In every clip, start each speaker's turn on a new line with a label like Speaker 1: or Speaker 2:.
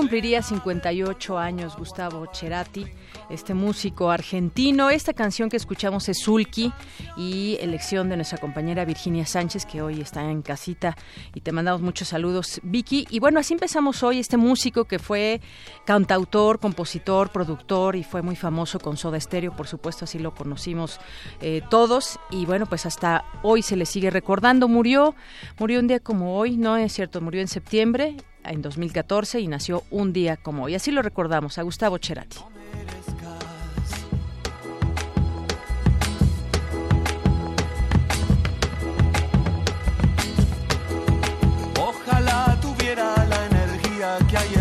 Speaker 1: Cumpliría 58 años Gustavo Cerati, este músico argentino. Esta canción que escuchamos es Sulki y elección de nuestra compañera Virginia Sánchez, que hoy está en casita y te mandamos muchos saludos, Vicky. Y bueno, así empezamos hoy este músico que fue cantautor, compositor, productor y fue muy famoso con Soda Stereo, por supuesto, así lo conocimos eh, todos. Y bueno, pues hasta hoy se le sigue recordando. Murió, murió un día como hoy, no es cierto, murió en septiembre en 2014 y nació un día como hoy. Así lo recordamos a Gustavo Cerati.
Speaker 2: Ojalá tuviera la energía que hay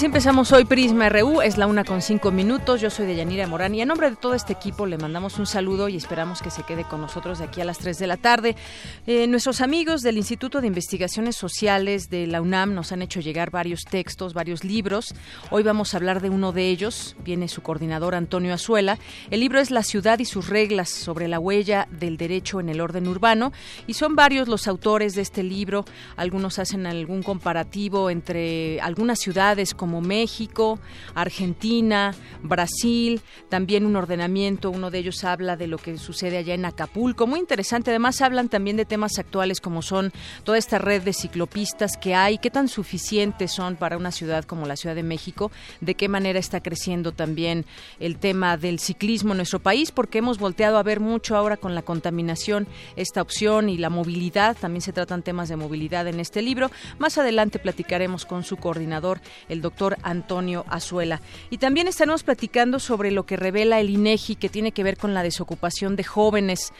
Speaker 1: Empezamos hoy Prisma RU, es la una con cinco minutos. Yo soy Deyanira Morán y en nombre de todo este equipo le mandamos un saludo y esperamos que se quede con nosotros de aquí a las 3 de la tarde. Eh, nuestros amigos del Instituto de Investigaciones Sociales de la UNAM nos han hecho llegar varios textos, varios libros. Hoy vamos a hablar de uno de ellos. Viene su coordinador Antonio Azuela. El libro es La ciudad y sus reglas sobre la huella del derecho en el orden urbano y son varios los autores de este libro. Algunos hacen algún comparativo entre algunas ciudades como México, Argentina, Brasil, también un ordenamiento, uno de ellos habla de lo que sucede allá en Acapulco, muy interesante. Además hablan también de temas actuales como son toda esta red de ciclopistas que hay, qué tan suficientes son para una ciudad como la Ciudad de México, de qué manera está creciendo también el tema del ciclismo en nuestro país, porque hemos volteado a ver mucho ahora con la contaminación esta opción y la movilidad, también se tratan temas de movilidad en este libro. Más adelante platicaremos con su coordinador, el doctor Antonio Azuela. Y también estaremos platicando sobre lo que revela el INEGI, que tiene que ver con la desocupación de jóvenes.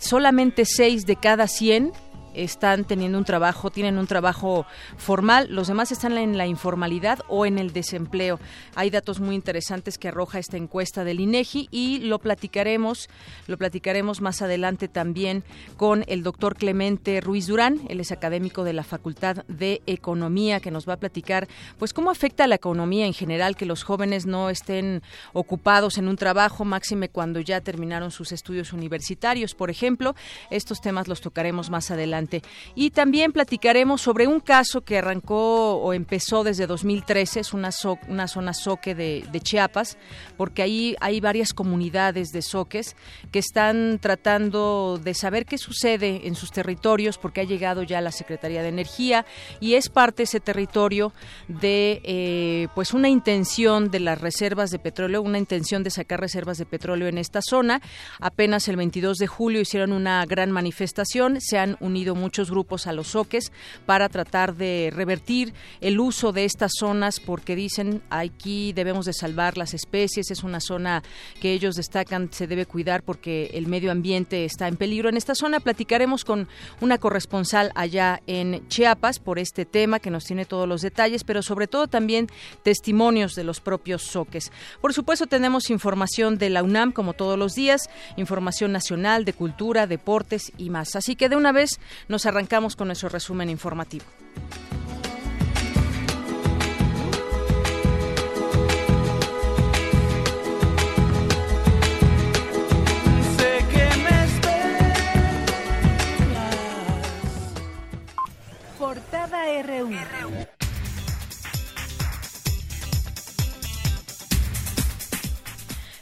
Speaker 1: Solamente seis de cada 100 están teniendo un trabajo, tienen un trabajo formal, los demás están en la informalidad o en el desempleo. Hay datos muy interesantes que arroja esta encuesta del INEGI y lo platicaremos, lo platicaremos más adelante también con el doctor Clemente Ruiz Durán, él es académico de la Facultad de Economía que nos va a platicar pues cómo afecta a la economía en general que los jóvenes no estén ocupados en un trabajo, máxime cuando ya terminaron sus estudios universitarios, por ejemplo. Estos temas los tocaremos más adelante y también platicaremos sobre un caso que arrancó o empezó desde 2013, es una, una zona soque de, Chiapas, porque ahí hay varias comunidades de soques que están tratando de saber qué sucede en sus territorios, porque ha llegado ya la Secretaría de Energía y es parte ese territorio de eh, pues una intención de las reservas de petróleo, una intención de sacar reservas de petróleo en esta zona. Apenas el 22 de julio hicieron una gran manifestación, se han unido muchos grupos a los soques para tratar de revertir el uso de estas zonas porque dicen aquí debemos de salvar las especies, es una zona que ellos destacan se debe cuidar porque el medio ambiente está en peligro. En esta zona platicaremos con una corresponsal allá en Chiapas por este tema que nos tiene todos los detalles, pero sobre todo también testimonios de los propios soques. Por supuesto tenemos información de la UNAM como todos los días, información nacional de cultura, deportes y más. Así que de una vez nos arrancamos con nuestro resumen informativo.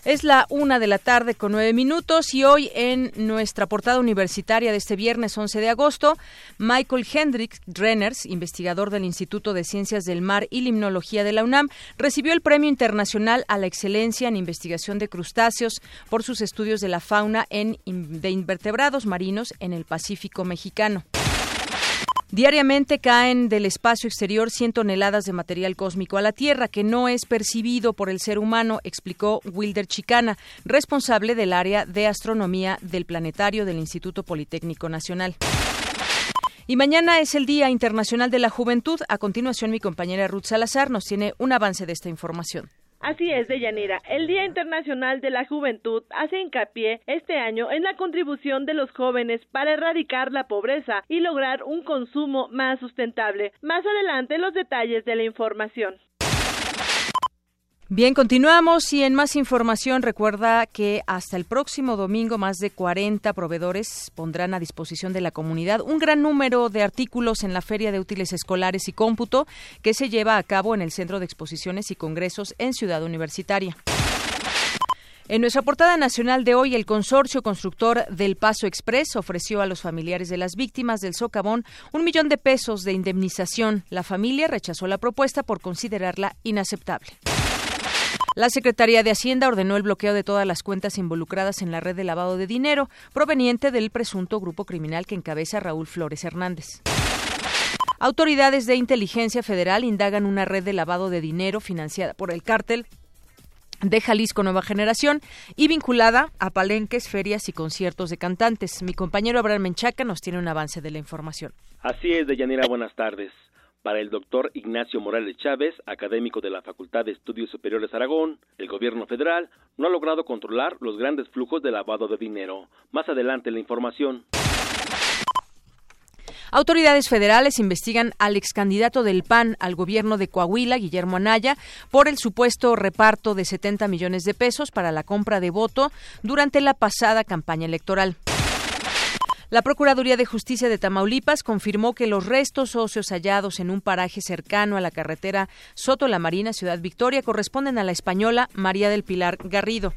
Speaker 1: Es la una de la tarde con nueve minutos y hoy en nuestra portada universitaria de este viernes 11 de agosto, Michael Hendricks Renners, investigador del Instituto de Ciencias del Mar y Limnología de la UNAM, recibió el Premio Internacional a la Excelencia en Investigación de Crustáceos por sus estudios de la fauna en, de invertebrados marinos en el Pacífico mexicano. Diariamente caen del espacio exterior 100 toneladas de material cósmico a la Tierra que no es percibido por el ser humano, explicó Wilder Chicana, responsable del área de astronomía del planetario del Instituto Politécnico Nacional. Y mañana es el Día Internacional de la Juventud. A continuación, mi compañera Ruth Salazar nos tiene un avance de esta información.
Speaker 3: Así es, Deyanira. El Día Internacional de la Juventud hace hincapié este año en la contribución de los jóvenes para erradicar la pobreza y lograr un consumo más sustentable. Más adelante los detalles de la información.
Speaker 1: Bien, continuamos y en más información recuerda que hasta el próximo domingo más de 40 proveedores pondrán a disposición de la comunidad un gran número de artículos en la Feria de Útiles Escolares y Cómputo que se lleva a cabo en el Centro de Exposiciones y Congresos en Ciudad Universitaria. En nuestra portada nacional de hoy, el consorcio constructor del Paso Express ofreció a los familiares de las víctimas del socavón un millón de pesos de indemnización. La familia rechazó la propuesta por considerarla inaceptable. La Secretaría de Hacienda ordenó el bloqueo de todas las cuentas involucradas en la red de lavado de dinero proveniente del presunto grupo criminal que encabeza Raúl Flores Hernández. Autoridades de inteligencia federal indagan una red de lavado de dinero financiada por el cártel de Jalisco Nueva Generación y vinculada a palenques, ferias y conciertos de cantantes. Mi compañero Abraham Menchaca nos tiene un avance de la información.
Speaker 4: Así es, Deyanira, buenas tardes para el doctor Ignacio Morales Chávez, académico de la Facultad de Estudios Superiores Aragón, el gobierno federal no ha logrado controlar los grandes flujos de lavado de dinero. Más adelante la información.
Speaker 1: Autoridades federales investigan al ex candidato del PAN al gobierno de Coahuila, Guillermo Anaya, por el supuesto reparto de 70 millones de pesos para la compra de voto durante la pasada campaña electoral. La Procuraduría de Justicia de Tamaulipas confirmó que los restos óseos hallados en un paraje cercano a la carretera Soto La Marina, Ciudad Victoria, corresponden a la española María del Pilar Garrido.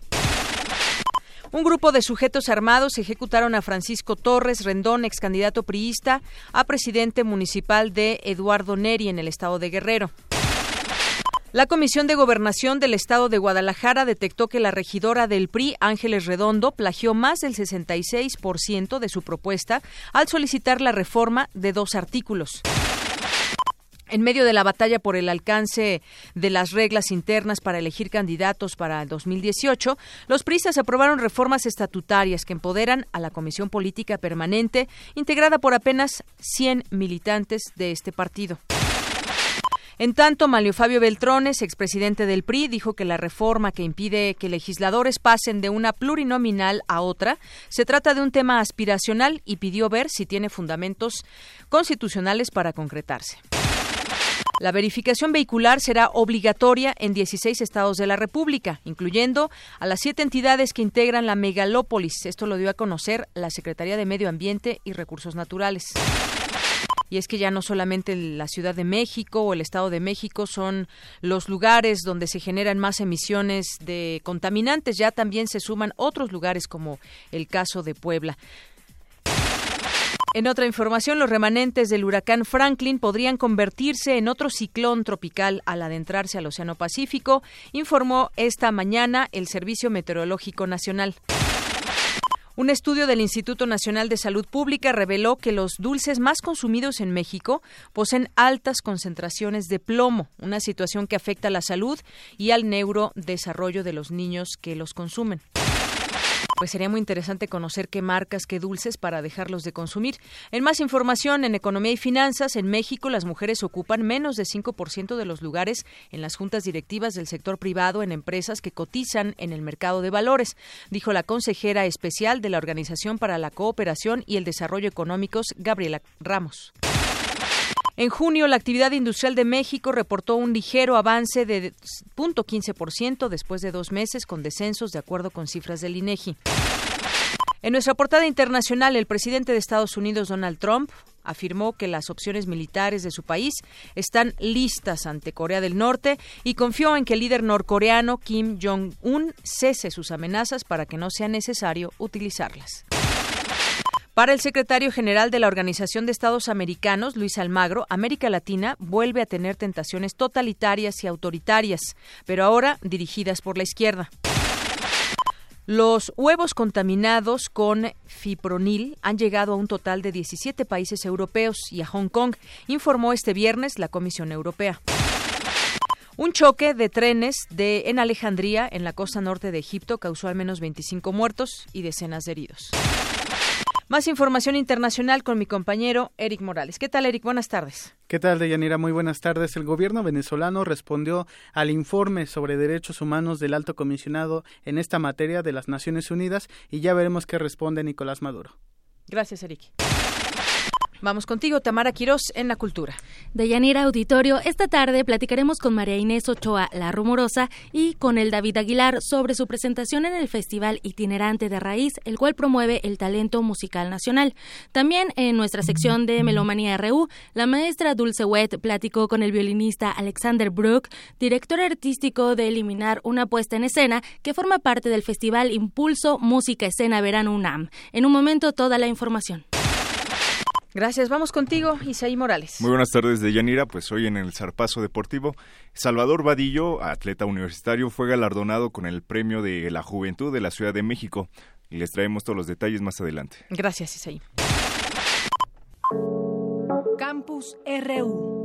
Speaker 1: Un grupo de sujetos armados ejecutaron a Francisco Torres Rendón, ex candidato priista, a presidente municipal de Eduardo Neri en el estado de Guerrero. La Comisión de Gobernación del Estado de Guadalajara detectó que la regidora del PRI, Ángeles Redondo, plagió más del 66% de su propuesta al solicitar la reforma de dos artículos. En medio de la batalla por el alcance de las reglas internas para elegir candidatos para el 2018, los PRIStas aprobaron reformas estatutarias que empoderan a la Comisión Política Permanente, integrada por apenas 100 militantes de este partido. En tanto, Malio Fabio Beltrones, expresidente del PRI, dijo que la reforma que impide que legisladores pasen de una plurinominal a otra se trata de un tema aspiracional y pidió ver si tiene fundamentos constitucionales para concretarse. La verificación vehicular será obligatoria en 16 estados de la República, incluyendo a las siete entidades que integran la megalópolis. Esto lo dio a conocer la Secretaría de Medio Ambiente y Recursos Naturales y es que ya no solamente la Ciudad de México o el Estado de México son los lugares donde se generan más emisiones de contaminantes, ya también se suman otros lugares como el caso de Puebla. En otra información, los remanentes del huracán Franklin podrían convertirse en otro ciclón tropical al adentrarse al Océano Pacífico, informó esta mañana el Servicio Meteorológico Nacional. Un estudio del Instituto Nacional de Salud Pública reveló que los dulces más consumidos en México poseen altas concentraciones de plomo, una situación que afecta a la salud y al neurodesarrollo de los niños que los consumen. Pues sería muy interesante conocer qué marcas, qué dulces para dejarlos de consumir. En más información, en Economía y Finanzas, en México las mujeres ocupan menos de 5% de los lugares en las juntas directivas del sector privado en empresas que cotizan en el mercado de valores, dijo la consejera especial de la Organización para la Cooperación y el Desarrollo Económicos, Gabriela Ramos. En junio, la actividad industrial de México reportó un ligero avance de 0.15% después de dos meses con descensos, de acuerdo con cifras del INEGI. En nuestra portada internacional, el presidente de Estados Unidos, Donald Trump, afirmó que las opciones militares de su país están listas ante Corea del Norte y confió en que el líder norcoreano Kim Jong-un cese sus amenazas para que no sea necesario utilizarlas. Para el secretario general de la Organización de Estados Americanos, Luis Almagro, América Latina vuelve a tener tentaciones totalitarias y autoritarias, pero ahora dirigidas por la izquierda. Los huevos contaminados con fipronil han llegado a un total de 17 países europeos y a Hong Kong, informó este viernes la Comisión Europea. Un choque de trenes en Alejandría, en la costa norte de Egipto, causó al menos 25 muertos y decenas de heridos. Más información internacional con mi compañero Eric Morales. ¿Qué tal, Eric? Buenas tardes.
Speaker 5: ¿Qué tal, Deyanira? Muy buenas tardes. El gobierno venezolano respondió al informe sobre derechos humanos del alto comisionado en esta materia de las Naciones Unidas y ya veremos qué responde Nicolás Maduro.
Speaker 1: Gracias, Eric. Vamos contigo, Tamara Quirós, en la cultura.
Speaker 6: De Yanira Auditorio, esta tarde platicaremos con María Inés Ochoa, La Rumorosa, y con el David Aguilar sobre su presentación en el Festival Itinerante de Raíz, el cual promueve el talento musical nacional. También en nuestra sección de Melomanía RU, la maestra Dulce Wet platicó con el violinista Alexander Brook, director artístico de Eliminar una puesta en escena que forma parte del Festival Impulso Música Escena Verano UNAM. En un momento, toda la información.
Speaker 1: Gracias. Vamos contigo, Isaí Morales.
Speaker 7: Muy buenas tardes, de Yanira. Pues hoy en el Zarpazo Deportivo, Salvador Vadillo, atleta universitario, fue galardonado con el Premio de la Juventud de la Ciudad de México. Y les traemos todos los detalles más adelante.
Speaker 1: Gracias, Isaí.
Speaker 8: Campus RU.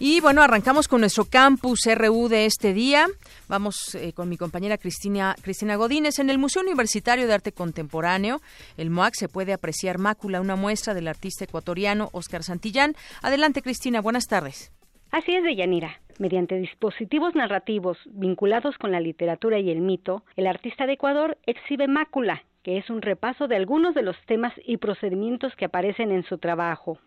Speaker 1: Y bueno, arrancamos con nuestro campus RU de este día. Vamos eh, con mi compañera Cristina, Cristina Godínez. En el Museo Universitario de Arte Contemporáneo, el MOAC, se puede apreciar Mácula, una muestra del artista ecuatoriano Oscar Santillán. Adelante, Cristina, buenas tardes.
Speaker 9: Así es, Deyanira. Mediante dispositivos narrativos vinculados con la literatura y el mito, el artista de Ecuador exhibe Mácula, que es un repaso de algunos de los temas y procedimientos que aparecen en su trabajo.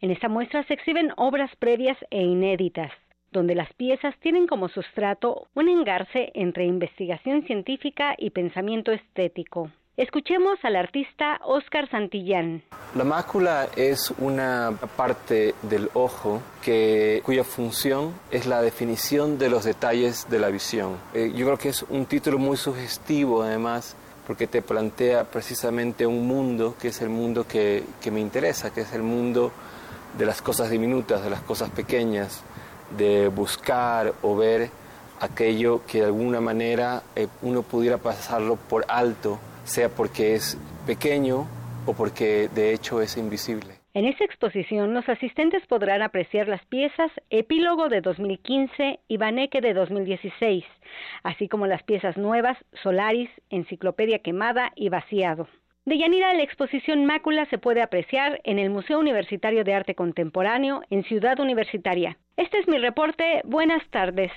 Speaker 9: En esta muestra se exhiben obras previas e inéditas, donde las piezas tienen como sustrato un engarce entre investigación científica y pensamiento estético. Escuchemos al artista Oscar Santillán.
Speaker 10: La mácula es una parte del ojo que, cuya función es la definición de los detalles de la visión. Eh, yo creo que es un título muy sugestivo además porque te plantea precisamente un mundo que es el mundo que me interesa, que es el mundo de las cosas diminutas, de las cosas pequeñas, de buscar o ver aquello que de alguna manera eh, uno pudiera pasarlo por alto, sea porque es pequeño o porque de hecho es invisible.
Speaker 9: En esta exposición, los asistentes podrán apreciar las piezas Epílogo de 2015 y Baneque de 2016, así como las piezas nuevas Solaris, Enciclopedia Quemada y Vaciado. De Yanira, la exposición Mácula se puede apreciar en el Museo Universitario de Arte Contemporáneo en Ciudad Universitaria. Este es mi reporte. Buenas tardes.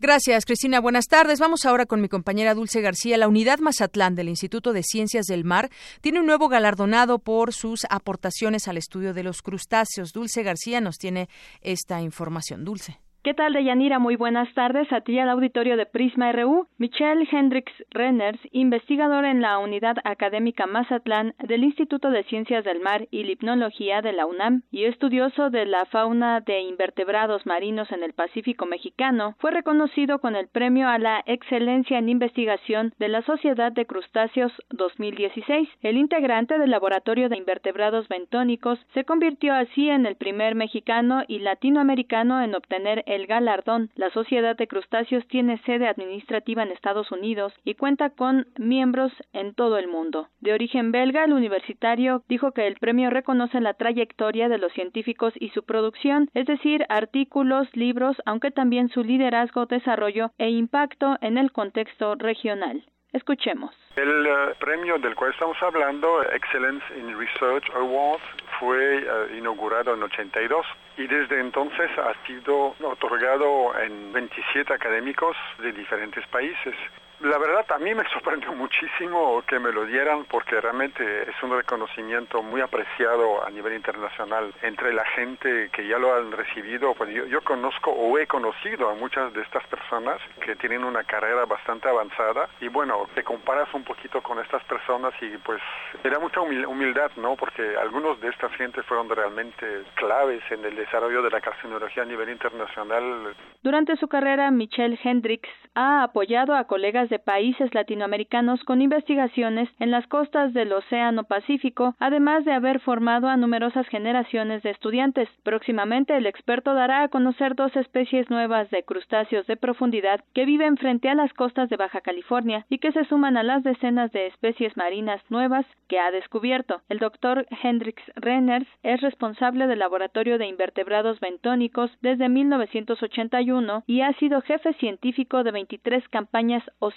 Speaker 1: Gracias, Cristina. Buenas tardes. Vamos ahora con mi compañera Dulce García. La unidad Mazatlán del Instituto de Ciencias del Mar tiene un nuevo galardonado por sus aportaciones al estudio de los crustáceos. Dulce García nos tiene esta información. Dulce.
Speaker 11: ¿Qué tal, Deyanira? Muy buenas tardes a ti al auditorio de Prisma RU. Michelle Hendricks Renners, investigador en la Unidad Académica Mazatlán del Instituto de Ciencias del Mar y Lipnología de la UNAM y estudioso de la fauna de invertebrados marinos en el Pacífico mexicano, fue reconocido con el Premio a la Excelencia en Investigación de la Sociedad de Crustáceos 2016. El integrante del Laboratorio de Invertebrados Bentónicos se convirtió así en el primer mexicano y latinoamericano en obtener el el galardón. La Sociedad de Crustáceos tiene sede administrativa en Estados Unidos y cuenta con miembros en todo el mundo. De origen belga, el universitario dijo que el premio reconoce la trayectoria de los científicos y su producción, es decir, artículos, libros, aunque también su liderazgo, desarrollo e impacto en el contexto regional. Escuchemos.
Speaker 12: El uh, premio del cual estamos hablando, Excellence in Research Award, fue uh, inaugurado en 82 y desde entonces ha sido otorgado en 27 académicos de diferentes países. La verdad a mí me sorprendió muchísimo que me lo dieran porque realmente es un reconocimiento muy apreciado a nivel internacional entre la gente que ya lo han recibido. Pues yo, yo conozco o he conocido a muchas de estas personas que tienen una carrera bastante avanzada y bueno, te comparas un poquito con estas personas y pues te da mucha humildad, ¿no? Porque algunos de estas gentes fueron realmente claves en el desarrollo de la carcinología a nivel internacional.
Speaker 11: Durante su carrera, Michelle Hendricks ha apoyado a colegas de países latinoamericanos con investigaciones en las costas del Océano Pacífico, además de haber formado a numerosas generaciones de estudiantes. Próximamente el experto dará a conocer dos especies nuevas de crustáceos de profundidad que viven frente a las costas de Baja California y que se suman a las decenas de especies marinas nuevas que ha descubierto. El doctor Hendrix Renners es responsable del Laboratorio de Invertebrados Bentónicos desde 1981 y ha sido jefe científico de 23 campañas oceanográficas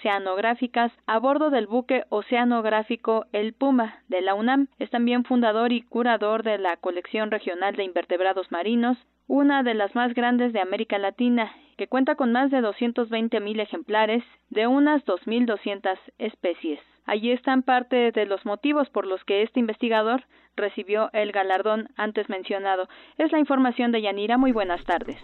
Speaker 11: a bordo del buque oceanográfico El Puma de la UNAM. Es también fundador y curador de la colección regional de invertebrados marinos, una de las más grandes de América Latina, que cuenta con más de 220 mil ejemplares de unas 2.200 especies. Allí están parte de los motivos por los que este investigador recibió el galardón antes mencionado. Es la información de Yanira. Muy buenas tardes.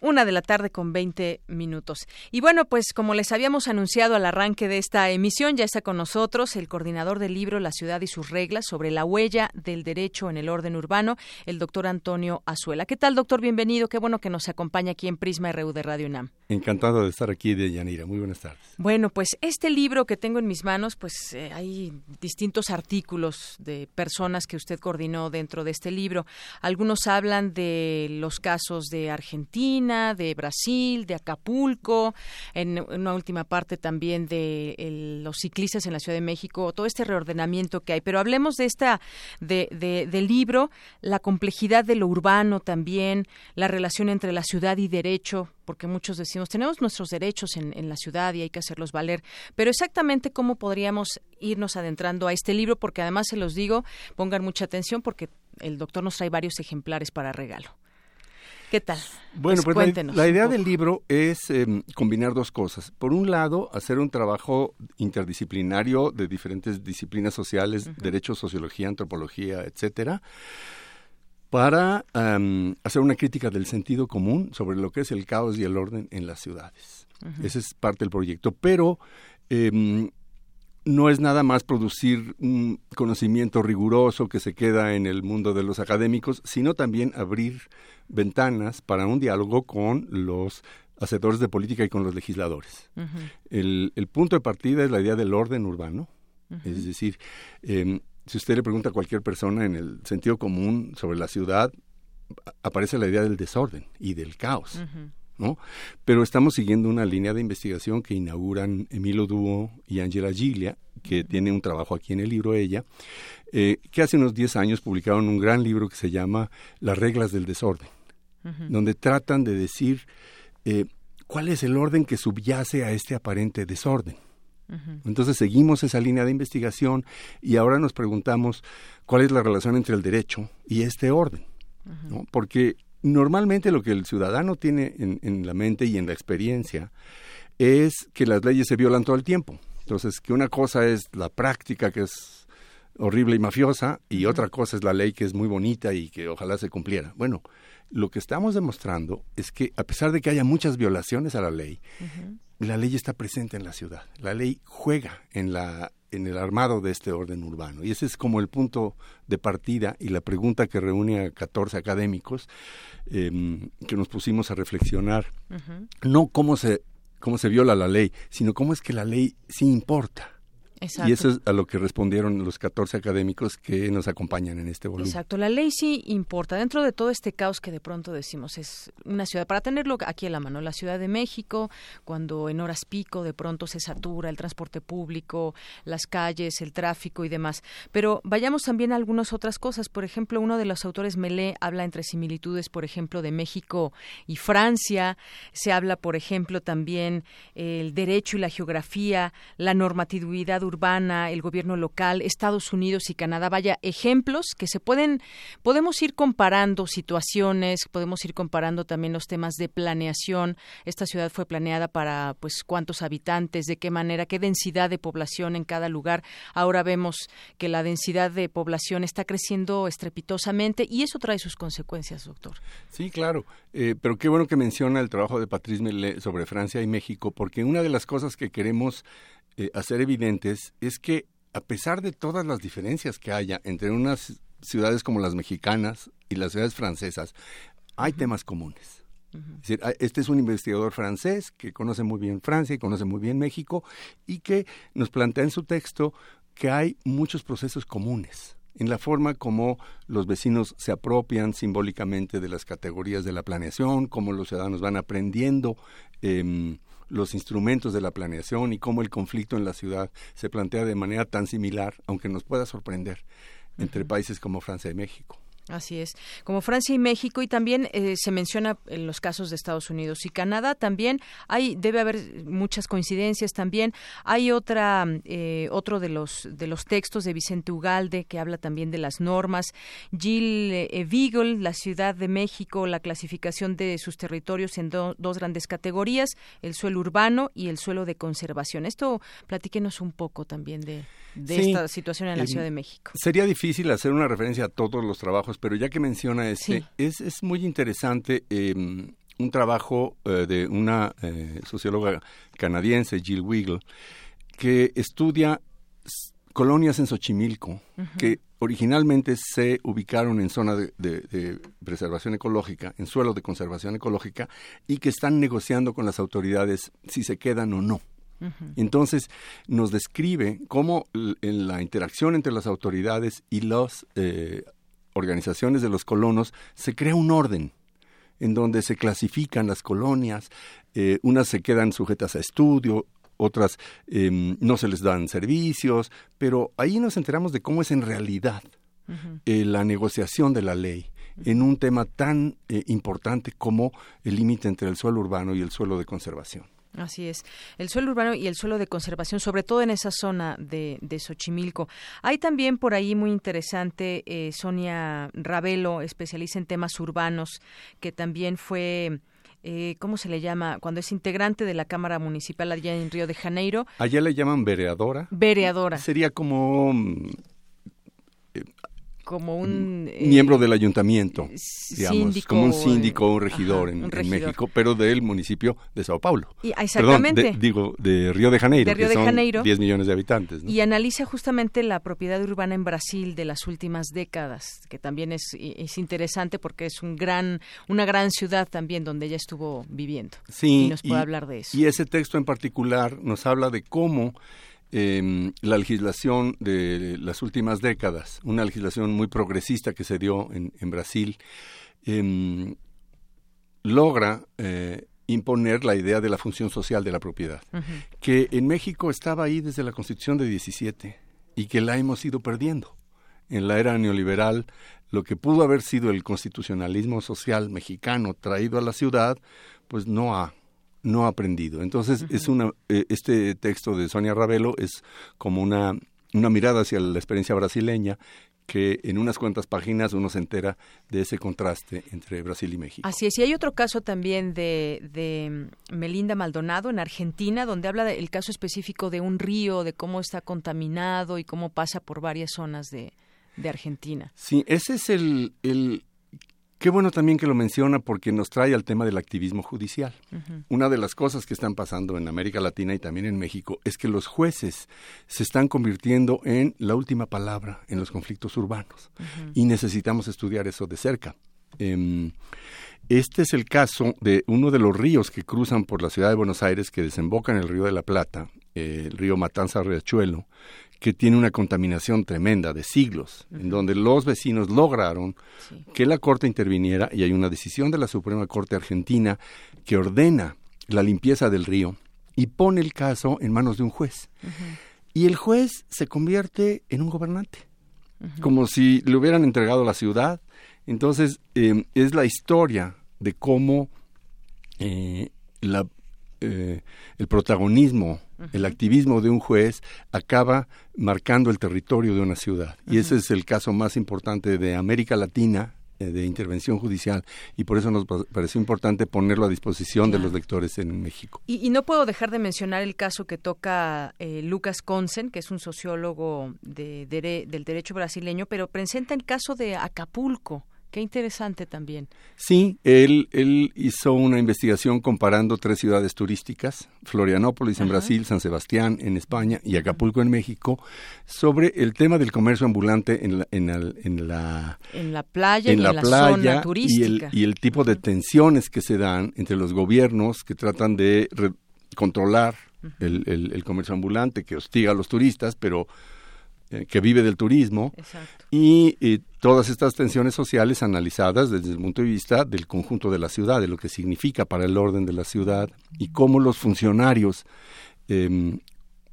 Speaker 1: Una de la tarde con 20 minutos. Y bueno, pues como les habíamos anunciado al arranque de esta emisión, ya está con nosotros el coordinador del libro La ciudad y sus reglas sobre la huella del derecho en el orden urbano, el doctor Antonio Azuela. ¿Qué tal, doctor? Bienvenido. Qué bueno que nos acompaña aquí en Prisma RU de Radio UNAM.
Speaker 13: Encantado de estar aquí de Yanira. Muy buenas tardes.
Speaker 1: Bueno, pues este libro que tengo en mis manos, pues eh, hay distintos artículos de personas que usted coordinó dentro de este libro. Algunos hablan de los casos de Argentina, de Brasil, de Acapulco, en una última parte también de los ciclistas en la Ciudad de México, todo este reordenamiento que hay. Pero hablemos de esta, de, del libro, la complejidad de lo urbano también, la relación entre la ciudad y derecho, porque muchos decimos, tenemos nuestros derechos en, en, la ciudad y hay que hacerlos valer, pero exactamente cómo podríamos irnos adentrando a este libro, porque además se los digo, pongan mucha atención porque el doctor nos trae varios ejemplares para regalo. ¿Qué tal?
Speaker 13: Bueno, pues, pues la, idea del libro es em, combinar dos cosas. Por un lado, hacer un trabajo interdisciplinario de diferentes disciplinas sociales, derecho, sociología, antropología, etcétera, para em, hacer una crítica del sentido común sobre lo que es el caos y el orden en las ciudades. Ese es parte del proyecto. Pero em, no es nada más producir un conocimiento riguroso que se queda en el mundo de los académicos, sino también abrir ventanas para un diálogo con los hacedores de política y con los legisladores. el, punto de partida es la idea del orden urbano, es decir, em, si usted le pregunta a cualquier persona en el sentido común sobre la ciudad, aparece la idea del desorden y del caos. ¿No? Pero estamos siguiendo una línea de investigación que inauguran Emilio Duo y Angela Giglia, que tiene un trabajo aquí en el libro ella, eh, que hace unos 10 años publicaron un gran libro que se llama Las reglas del desorden, donde tratan de decir eh, cuál es el orden que subyace a este aparente desorden. Entonces seguimos esa línea de investigación y ahora nos preguntamos cuál es la relación entre el derecho y este orden. ¿no? Porque normalmente lo que el ciudadano tiene en, en, la mente y en la experiencia es que las leyes se violan todo el tiempo. Entonces, que una cosa es la práctica que es horrible y mafiosa y otra cosa es la ley que es muy bonita y que ojalá se cumpliera. Bueno, lo que estamos demostrando es que a pesar de que haya muchas violaciones a la ley, la ley está presente en la ciudad. La ley juega en la en el armado de este orden urbano. Y ese es como el punto de partida y la pregunta que reúne a 14 académicos em, que nos pusimos a reflexionar. No cómo se, cómo se viola la ley, sino cómo es que la ley sí importa Y eso es a lo que respondieron los 14 académicos que nos acompañan en este volumen.
Speaker 1: Exacto, la ley sí importa. Dentro de todo este caos que de pronto decimos es una ciudad, para tenerlo aquí en la mano, la Ciudad de México, cuando en horas pico de pronto se satura el transporte público, las calles, el tráfico y demás. Pero vayamos también a algunas otras cosas. Por ejemplo, uno de los autores Melé habla entre similitudes, por ejemplo, de México y Francia. Se habla, por ejemplo, también el derecho y la geografía, la normatividad urbana, el gobierno local, Estados Unidos y Canadá. Vaya, ejemplos que se pueden, podemos ir comparando situaciones, podemos ir comparando también los temas de planeación. Esta ciudad fue planeada para, pues, cuántos habitantes, de qué manera, qué densidad de población en cada lugar. Ahora vemos que la densidad de población está creciendo estrepitosamente y eso trae sus consecuencias, doctor.
Speaker 13: Sí, claro. Eh, pero qué bueno que menciona el trabajo de Patrice Mellet sobre Francia y México, porque una de las cosas que queremos eh, hacer evidentes es que a pesar de todas las diferencias que haya entre unas ciudades como las mexicanas y las ciudades francesas, hay temas comunes. Es decir, este es un investigador francés que conoce muy bien Francia y conoce muy bien México y que nos plantea en su texto que hay muchos procesos comunes en la forma como los vecinos se apropian simbólicamente de las categorías de la planeación, cómo los ciudadanos van aprendiendo em, los instrumentos de la planeación y cómo el conflicto en la ciudad se plantea de manera tan similar, aunque nos pueda sorprender, entre países como Francia y México.
Speaker 1: Así es, como Francia y México y también eh, se menciona en los casos de Estados Unidos y Canadá también hay debe haber muchas coincidencias también. Hay otra eh, otro de los de los textos de Vicente Ugalde que habla también de las normas. Jill eh, Beagle la Ciudad de México la clasificación de sus territorios en dos grandes categorías el suelo urbano y el suelo de conservación. Esto platíquenos un poco también de de esta situación en la Ciudad de México.
Speaker 13: Sería difícil hacer una referencia a todos los trabajos, pero ya que menciona este, es, es muy interesante em, un trabajo eh, de una eh, socióloga canadiense, Jill Wiggle, que estudia colonias en Xochimilco, que originalmente se ubicaron en zona de, de, preservación ecológica, en suelo de conservación ecológica, y que están negociando con las autoridades si se quedan o no. Entonces, nos describe cómo en la interacción entre las autoridades y las eh, organizaciones de los colonos se crea un orden en donde se clasifican las colonias, eh, unas se quedan sujetas a estudio, otras em, no se les dan servicios, pero ahí nos enteramos de cómo es en realidad eh, la negociación de la ley en un tema tan importante como el límite entre el suelo urbano y el suelo de conservación.
Speaker 1: Así es. El suelo urbano y el suelo de conservación, sobre todo en esa zona de, de Xochimilco. Hay también por ahí muy interesante eh, Sonia Ravelo, especialista en temas urbanos, que también fue... Eh, ¿cómo se le llama? Cuando es integrante de la Cámara Municipal allá en Río de Janeiro.
Speaker 13: Allá le llaman vereadora.
Speaker 1: Vereadora.
Speaker 13: Sería como mm,
Speaker 1: como un
Speaker 13: eh, miembro del ayuntamiento, digamos, como un síndico, un regidor, en, México, pero del municipio de Sao Paulo.
Speaker 1: Y, exactamente.
Speaker 13: digo, de Río de Janeiro, de Río de Janeiro, 10 millones de habitantes.
Speaker 1: Y analiza justamente la propiedad urbana en Brasil de las últimas décadas, que también es, es interesante porque es un gran, una gran ciudad también donde ella estuvo viviendo.
Speaker 13: Sí,
Speaker 1: y nos puede hablar de eso.
Speaker 13: Y ese texto en particular nos habla de cómo eh, la legislación de las últimas décadas, una legislación muy progresista que se dio en, Brasil, em, logra eh, imponer la idea de la función social de la propiedad, que en México estaba ahí desde la Constitución de 17 y que la hemos ido perdiendo. En la era neoliberal, lo que pudo haber sido el constitucionalismo social mexicano traído a la ciudad, pues no ha no ha aprendido. Entonces, es una, eh, este texto de Sonia Ravelo es como una, una mirada hacia la experiencia brasileña que en unas cuantas páginas uno se entera de ese contraste entre Brasil y México.
Speaker 1: Así es, y hay otro caso también de, de Melinda Maldonado en Argentina, donde habla del caso específico de un río, de cómo está contaminado y cómo pasa por varias zonas de, de Argentina.
Speaker 13: Sí, ese es el, el, Qué bueno también que lo menciona porque nos trae al tema del activismo judicial. Una de las cosas que están pasando en América Latina y también en México es que los jueces se están convirtiendo en la última palabra en los conflictos urbanos y necesitamos estudiar eso de cerca. Em, este es el caso de uno de los ríos que cruzan por la ciudad de Buenos Aires que desemboca en el río de la Plata el río Matanza Riachuelo, que tiene una contaminación tremenda de siglos, en donde los vecinos lograron que la Corte interviniera y hay una decisión de la Suprema Corte Argentina que ordena la limpieza del río y pone el caso en manos de un juez. Y el juez se convierte en un gobernante, como si le hubieran entregado la ciudad. Entonces, em, es la historia de cómo eh, la, eh, el protagonismo, el activismo de un juez acaba marcando el territorio de una ciudad. Y ese es el caso más importante de América Latina eh, de intervención judicial. Y por eso nos pareció importante ponerlo a disposición de los lectores en México.
Speaker 1: Y, no puedo dejar de mencionar el caso que toca eh, Lucas Consen, que es un sociólogo de, del derecho brasileño, pero presenta el caso de Acapulco Qué interesante también.
Speaker 13: Sí, él, él hizo una investigación comparando tres ciudades turísticas, Florianópolis en Brasil, San Sebastián en España y Acapulco en México, sobre el tema del comercio ambulante en la, en, en la,
Speaker 1: en la playa, en, la, zona turística.
Speaker 13: Y el, y el tipo de tensiones que se dan entre los gobiernos que tratan de controlar el, el comercio ambulante, que hostiga a los turistas, pero eh, que vive del turismo. Y, todas estas tensiones sociales analizadas desde el punto de vista del conjunto de la ciudad, de lo que significa para el orden de la ciudad y cómo los funcionarios eh,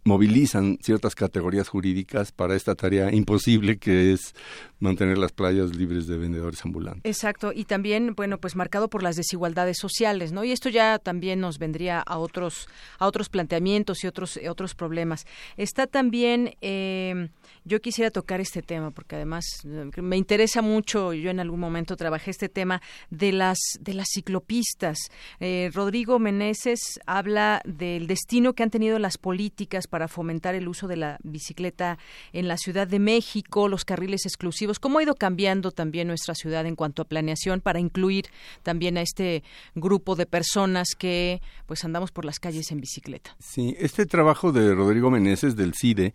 Speaker 13: movilizan ciertas categorías jurídicas para esta tarea imposible que es mantener las playas libres de vendedores ambulantes.
Speaker 1: Exacto, y también, bueno, pues marcado por las desigualdades sociales, ¿no? Y esto ya también nos vendría a otros a otros planteamientos y otros otros problemas. Está también eh, yo quisiera tocar este tema porque además eh, me interesa mucho. Yo en algún momento trabajé este tema de las de las ciclopistas. Eh, Rodrigo Meneses habla del destino que han tenido las políticas para fomentar el uso de la bicicleta en la Ciudad de México, los carriles exclusivos. ¿Cómo ha ido cambiando también nuestra ciudad en cuanto a planeación para incluir también a este grupo de personas que pues andamos por las calles en bicicleta?
Speaker 13: Sí, este trabajo de Rodrigo Meneses del CIDE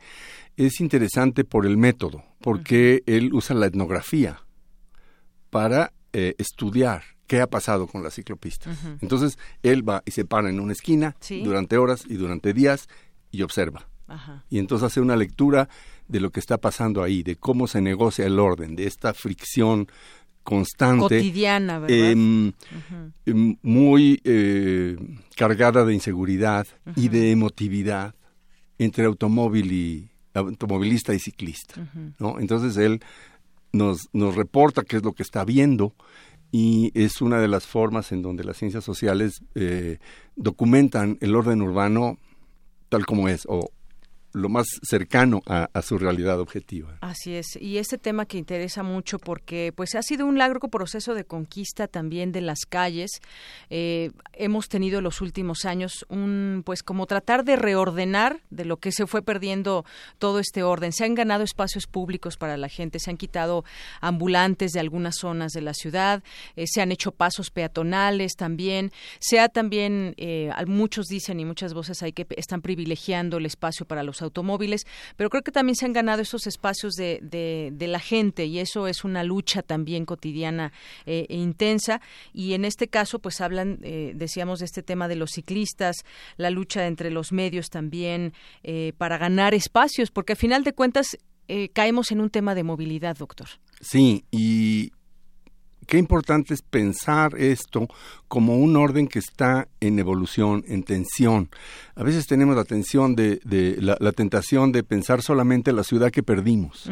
Speaker 13: es interesante por el método, porque él usa la etnografía para eh, estudiar qué ha pasado con las ciclopistas. Entonces, él va y se para en una esquina durante horas y durante días y observa. Y entonces hace una lectura de lo que está pasando ahí, de cómo se negocia el orden, de esta fricción constante.
Speaker 1: Cotidiana, ¿verdad?
Speaker 13: Em, em, muy eh, cargada de inseguridad y de emotividad entre automóvil y, automovilista y ciclista. ¿no? Entonces él nos, nos reporta qué es lo que está viendo y es una de las formas en donde las ciencias sociales eh, documentan el orden urbano tal como es o lo más cercano a, su realidad objetiva.
Speaker 1: Así es, y este tema que interesa mucho porque pues ha sido un largo proceso de conquista también de las calles. Eh, hemos tenido en los últimos años un pues como tratar de reordenar de lo que se fue perdiendo todo este orden. Se han ganado espacios públicos para la gente, se han quitado ambulantes de algunas zonas de la ciudad, eh, se han hecho pasos peatonales también, se ha también, eh, muchos dicen y muchas voces hay que están privilegiando el espacio para los automóviles, pero creo que también se han ganado esos espacios de, de, la gente y eso es una lucha también cotidiana eh, e intensa y en este caso pues hablan, eh, decíamos, de este tema de los ciclistas, la lucha entre los medios también eh, para ganar espacios, porque a final de cuentas caemos en un tema de movilidad, doctor.
Speaker 13: Sí, y qué importante es pensar esto como un orden que está en evolución, en tensión. A veces tenemos la tensión de, de la, tentación de pensar solamente la ciudad que perdimos.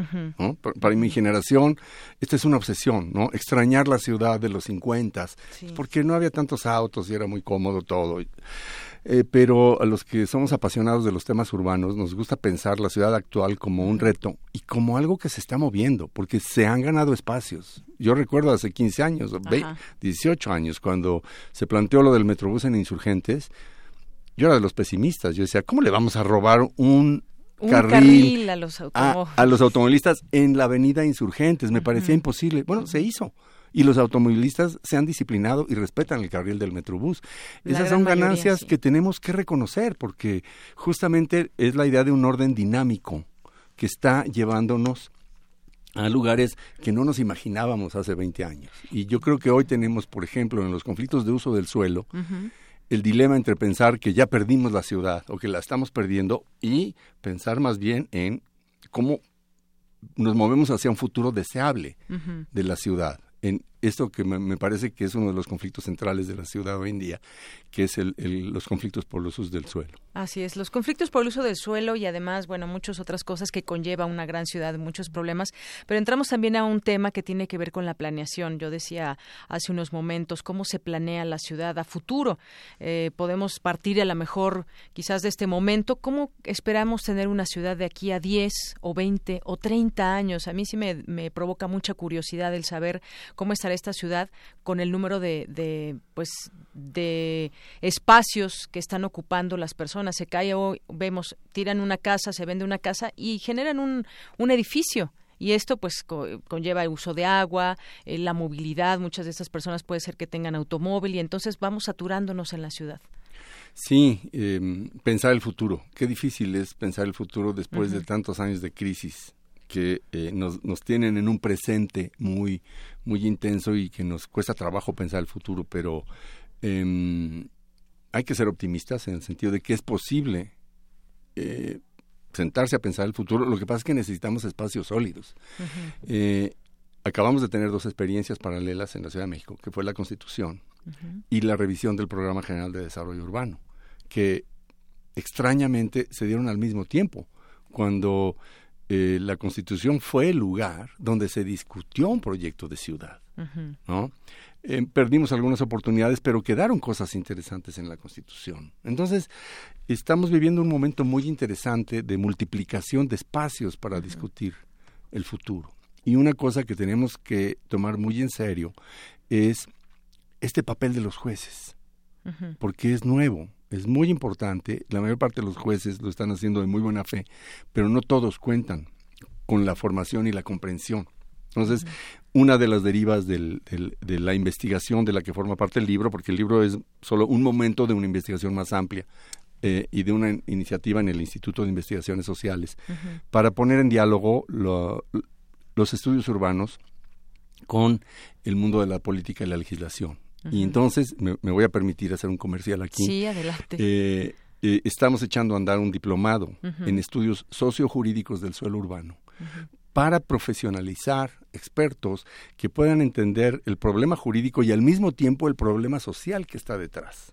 Speaker 13: para, mi generación, esta es una obsesión, ¿no? Extrañar la ciudad de los 50, porque no había tantos autos y era muy cómodo todo. Eh, pero a los que somos apasionados de los temas urbanos nos gusta pensar la ciudad actual como un reto y como algo que se está moviendo, porque se han ganado espacios. Yo recuerdo hace 15 años, 18 años, cuando se planteó lo del Metrobús en Insurgentes, yo era de los pesimistas. Yo decía, ¿cómo le vamos a robar un carril,
Speaker 1: a, los
Speaker 13: a, los automovilistas en la avenida Insurgentes? Me parecía imposible. Bueno, se hizo y los automovilistas se han disciplinado y respetan el carril del Metrobús. Esas son ganancias que tenemos que reconocer porque justamente es la idea de un orden dinámico que está llevándonos a lugares que no nos imaginábamos hace 20 años. Y yo creo que hoy tenemos, por ejemplo, en los conflictos de uso del suelo, el dilema entre pensar que ya perdimos la ciudad o que la estamos perdiendo y pensar más bien en cómo nos movemos hacia un futuro deseable de la ciudad en esto que me, parece que es uno de los conflictos centrales de la ciudad hoy en día, que es el, los conflictos por los usos del suelo.
Speaker 1: Así es, los conflictos por el uso del suelo y además, bueno, muchas otras cosas que conlleva una gran ciudad, muchos problemas, pero entramos también a un tema que tiene que ver con la planeación. Yo decía hace unos momentos cómo se planea la ciudad a futuro. Eh, podemos partir a lo mejor quizás de este momento, cómo esperamos tener una ciudad de aquí a 10 o 20 o 30 años. A mí sí me, me provoca mucha curiosidad el saber cómo estará esta ciudad con el número de, de pues de espacios que están ocupando las personas. Se cae o vemos, tiran una casa, se vende una casa y generan un, un edificio. Y esto pues conlleva el uso de agua, eh, la movilidad. Muchas de estas personas puede ser que tengan automóvil y entonces vamos saturándonos en la ciudad.
Speaker 13: Sí, em, pensar el futuro. Qué difícil es pensar el futuro después de tantos años de crisis que eh, nos, nos, tienen en un presente muy, muy intenso y que nos cuesta trabajo pensar el futuro, pero eh, hay que ser optimistas en el sentido de que es posible eh, sentarse a pensar el futuro. Lo que pasa es que necesitamos espacios sólidos. eh, acabamos de tener dos experiencias paralelas en la Ciudad de México, que fue la Constitución y la revisión del Programa General de Desarrollo Urbano, que extrañamente se dieron al mismo tiempo, cuando eh, la Constitución fue el lugar donde se discutió un proyecto de ciudad, ¿no? Eh, perdimos algunas oportunidades, pero quedaron cosas interesantes en la Constitución. Entonces, estamos viviendo un momento muy interesante de multiplicación de espacios para discutir el futuro. Y una cosa que tenemos que tomar muy en serio es este papel de los jueces, porque es nuevo, es muy importante. La mayor parte de los jueces lo están haciendo de muy buena fe, pero no todos cuentan con la formación y la comprensión. Entonces, una de las derivas del, de la investigación de la que forma parte el libro, porque el libro es solo un momento de una investigación más amplia eh, y de una iniciativa en el Instituto de Investigaciones Sociales, para poner en diálogo los estudios urbanos con el mundo de la política y la legislación. Y entonces me, voy a permitir hacer un comercial aquí.
Speaker 1: Sí, adelante.
Speaker 13: Eh, eh, estamos echando a andar un diplomado en estudios sociojurídicos del suelo urbano para profesionalizar expertos que puedan entender el problema jurídico y al mismo tiempo el problema social que está detrás.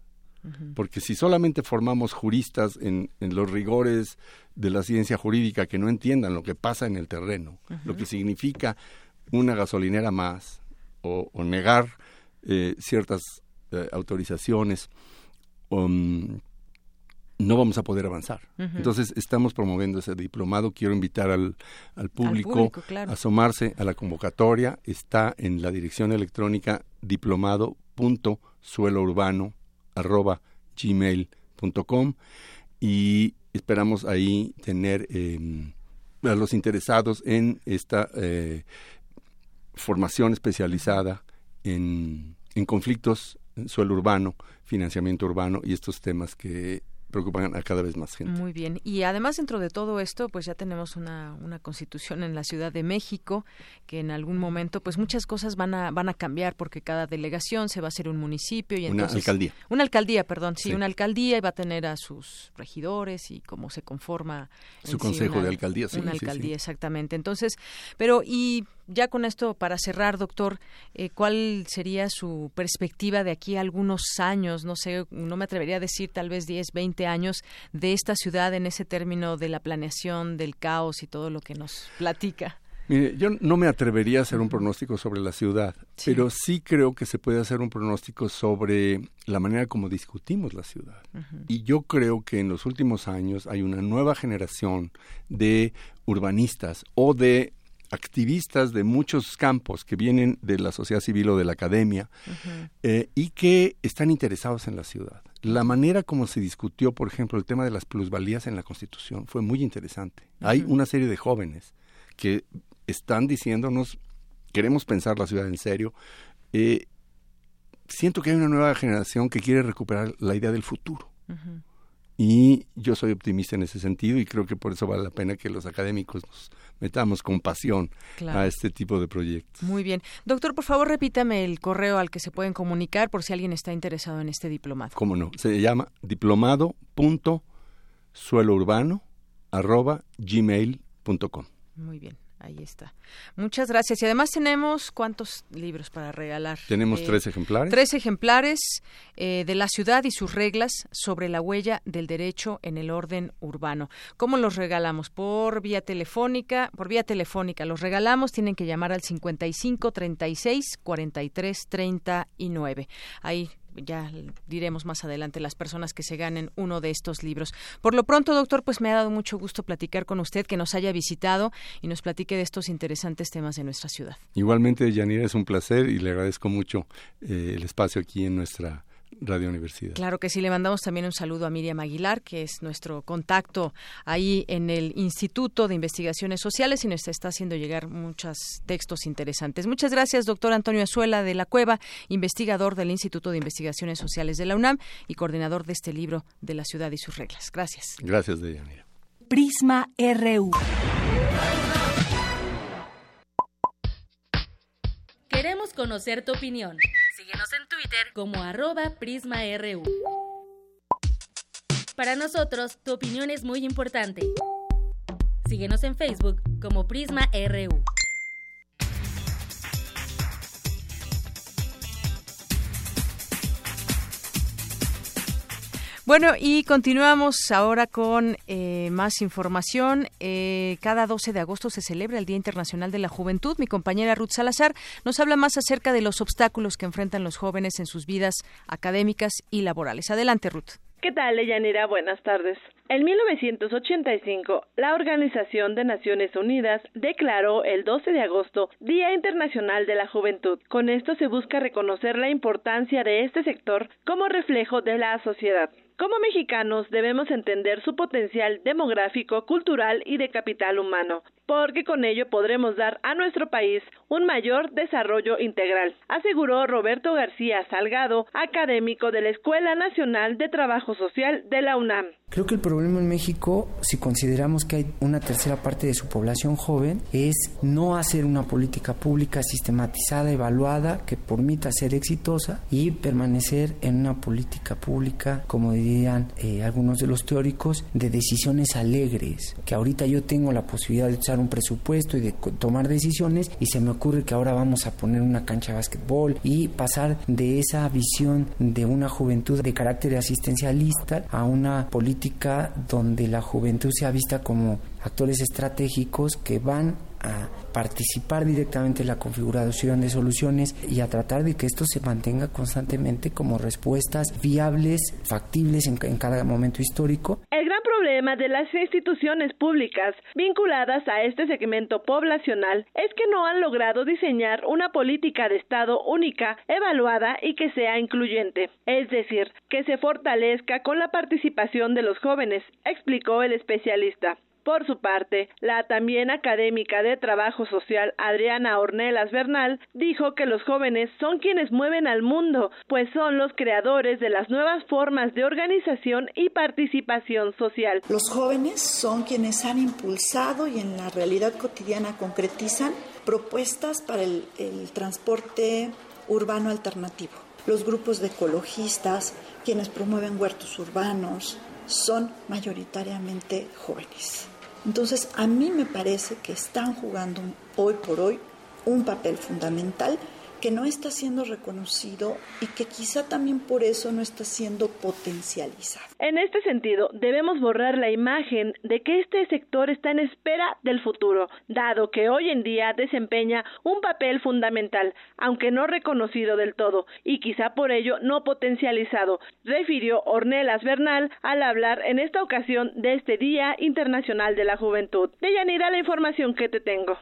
Speaker 13: Porque si solamente formamos juristas en, los rigores de la ciencia jurídica que no entiendan lo que pasa en el terreno, lo que significa una gasolinera más o, negar eh, ciertas eh, autorizaciones, um, no vamos a poder avanzar. Entonces, estamos promoviendo ese diplomado. Quiero invitar al, al público, a asomarse a la convocatoria. Está en la dirección electrónica diplomado.suelourbano.gmail.com y esperamos ahí tener em, a los interesados en esta eh, formación especializada en, en conflictos en suelo urbano, financiamiento urbano y estos temas que preocupan a cada vez más gente.
Speaker 1: Muy bien. Y además, dentro de todo esto, pues ya tenemos una, una constitución en la Ciudad de México, que en algún momento, pues muchas cosas van a, van a cambiar, porque cada delegación se va a hacer un municipio. y
Speaker 13: Una alcaldía.
Speaker 1: Una alcaldía, perdón, sí, una alcaldía y va a tener a sus regidores y cómo se conforma.
Speaker 13: Su consejo de alcaldía, sí.
Speaker 1: Una alcaldía, exactamente. Entonces, pero y ya con esto, para cerrar, doctor, eh, ¿cuál sería su perspectiva de aquí a algunos años? No sé, no me atrevería a decir tal vez 10, 20 años de esta ciudad en ese término de la planeación, del caos y todo lo que nos platica.
Speaker 13: Mire, yo no me atrevería a hacer un pronóstico sobre la ciudad, pero sí creo que se puede hacer un pronóstico sobre la manera como discutimos la ciudad. Y yo creo que en los últimos años hay una nueva generación de urbanistas o de activistas de muchos campos que vienen de la sociedad civil o de la academia eh, y que están interesados en la ciudad. La manera como se discutió, por ejemplo, el tema de las plusvalías en la Constitución fue muy interesante. Hay una serie de jóvenes que están diciéndonos, queremos pensar la ciudad en serio. Eh, siento que hay una nueva generación que quiere recuperar la idea del futuro. Y yo soy optimista en ese sentido y creo que por eso vale la pena que los académicos nos metamos con pasión a este tipo de proyectos.
Speaker 1: Muy bien. Doctor, por favor, repítame el correo al que se pueden comunicar por si alguien está interesado en este diplomado.
Speaker 13: ¿Cómo no? Se llama diplomado.suelourbano.gmail.com.
Speaker 1: Muy bien. Ahí está. Muchas gracias. Y además tenemos cuántos libros para regalar.
Speaker 13: Tenemos eh, tres ejemplares.
Speaker 1: Tres ejemplares eh, de la ciudad y sus reglas sobre la huella del derecho en el orden urbano. ¿Cómo los regalamos? Por vía telefónica. Por vía telefónica los regalamos. Tienen que llamar al 55 36 43 39. Ahí ya diremos más adelante las personas que se ganen uno de estos libros. Por lo pronto, doctor, pues me ha dado mucho gusto platicar con usted, que nos haya visitado y nos platique de estos interesantes temas de nuestra ciudad.
Speaker 13: Igualmente, Yanira, es un placer y le agradezco mucho eh, el espacio aquí en nuestra Radio Universidad.
Speaker 1: Claro que sí, le mandamos también un saludo a Miriam Aguilar, que es nuestro contacto ahí en el Instituto de Investigaciones Sociales y nos está haciendo llegar muchos textos interesantes. Muchas gracias, doctor Antonio Azuela de la Cueva, investigador del Instituto de Investigaciones Sociales de la UNAM y coordinador de este libro de la ciudad y sus reglas. Gracias.
Speaker 13: Gracias, Deyanira.
Speaker 8: Prisma RU.
Speaker 6: Queremos conocer tu opinión. Síguenos en Twitter como arroba PrismaRU. Para nosotros, tu opinión es muy importante. Síguenos en Facebook como PrismaRU.
Speaker 1: Bueno, y continuamos ahora con eh, más información. Eh, cada 12 de agosto se celebra el Día Internacional de la Juventud. Mi compañera Ruth Salazar nos habla más acerca de los obstáculos que enfrentan los jóvenes en sus vidas académicas y laborales. Adelante, Ruth.
Speaker 3: ¿Qué tal, Leyanira? Buenas tardes. En 1985, la Organización de Naciones Unidas declaró el 12 de agosto Día Internacional de la Juventud. Con esto se busca reconocer la importancia de este sector como reflejo de la sociedad. Como mexicanos debemos entender su potencial demográfico, cultural y de capital humano, porque con ello podremos dar a nuestro país un mayor desarrollo integral, aseguró Roberto García Salgado, académico de la Escuela Nacional de Trabajo Social de la UNAM.
Speaker 14: Creo que el problema en México, si consideramos que hay una tercera parte de su población joven, es no hacer una política pública sistematizada, evaluada, que permita ser exitosa y permanecer en una política pública, como eh, algunos de los teóricos, de decisiones alegres. Que ahorita yo tengo la posibilidad de usar un presupuesto y de tomar decisiones y se me ocurre que ahora vamos a poner una cancha de básquetbol y pasar de esa visión de una juventud de carácter asistencialista a una política donde la juventud sea vista como actores estratégicos que van a participar directamente en la configuración de soluciones y a tratar de que esto se mantenga constantemente como respuestas viables, factibles en, en, cada momento histórico.
Speaker 3: El gran problema de las instituciones públicas vinculadas a este segmento poblacional es que no han logrado diseñar una política de Estado única, evaluada y que sea incluyente, es decir, que se fortalezca con la participación de los jóvenes, explicó el especialista. Por su parte, la también académica de Trabajo Social Adriana Ornelas Bernal dijo que los jóvenes son quienes mueven al mundo, pues son los creadores de las nuevas formas de organización y participación social.
Speaker 15: Los jóvenes son quienes han impulsado y en la realidad cotidiana concretizan propuestas para el, el transporte urbano alternativo. Los grupos de ecologistas, quienes promueven huertos urbanos, son mayoritariamente jóvenes. Entonces, a mí me parece que están jugando hoy por hoy un papel fundamental que no está siendo reconocido y que quizá también por eso no está siendo potencializado.
Speaker 3: En este sentido, debemos borrar la imagen de que este sector está en espera del futuro, dado que hoy en día desempeña un papel fundamental, aunque no reconocido del todo, y quizá por ello no potencializado, refirió Ornelas Bernal al hablar en esta ocasión de este Día Internacional de la Juventud. De Yanira, la información que te tengo.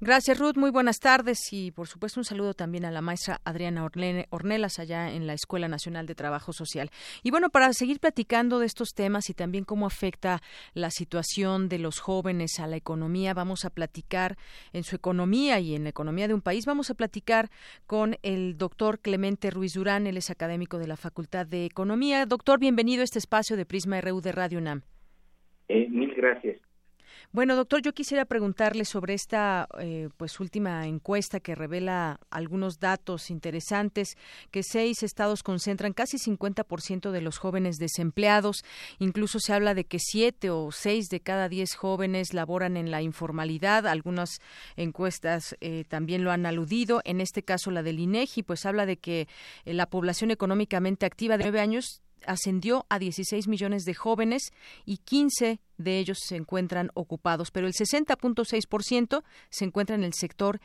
Speaker 1: Gracias, Ruth. Muy buenas tardes y, por supuesto, un saludo también a la maestra Adriana Ornelas allá en la Escuela Nacional de Trabajo Social. Y bueno, para seguir platicando de estos temas y también cómo afecta la situación de los jóvenes a la economía, vamos a platicar en su economía y en la economía de un país. Vamos a platicar con el doctor Clemente Ruiz Durán. Él es académico de la Facultad de Economía. Doctor, bienvenido a este espacio de Prisma RU de Radio UNAM.
Speaker 16: Eh, mil gracias.
Speaker 1: Bueno, doctor, yo quisiera preguntarle sobre esta eh, pues última encuesta que revela algunos datos interesantes que seis estados concentran casi 50% de los jóvenes desempleados. Incluso se habla de que siete o seis de cada diez jóvenes laboran en la informalidad. Algunas encuestas eh, también lo han aludido. En este caso, la del INEGI, pues habla de que eh, la población económicamente activa de nueve años ascendió a 16 millones de jóvenes y 15 de ellos se encuentran ocupados, pero el 60.6% se encuentra en el sector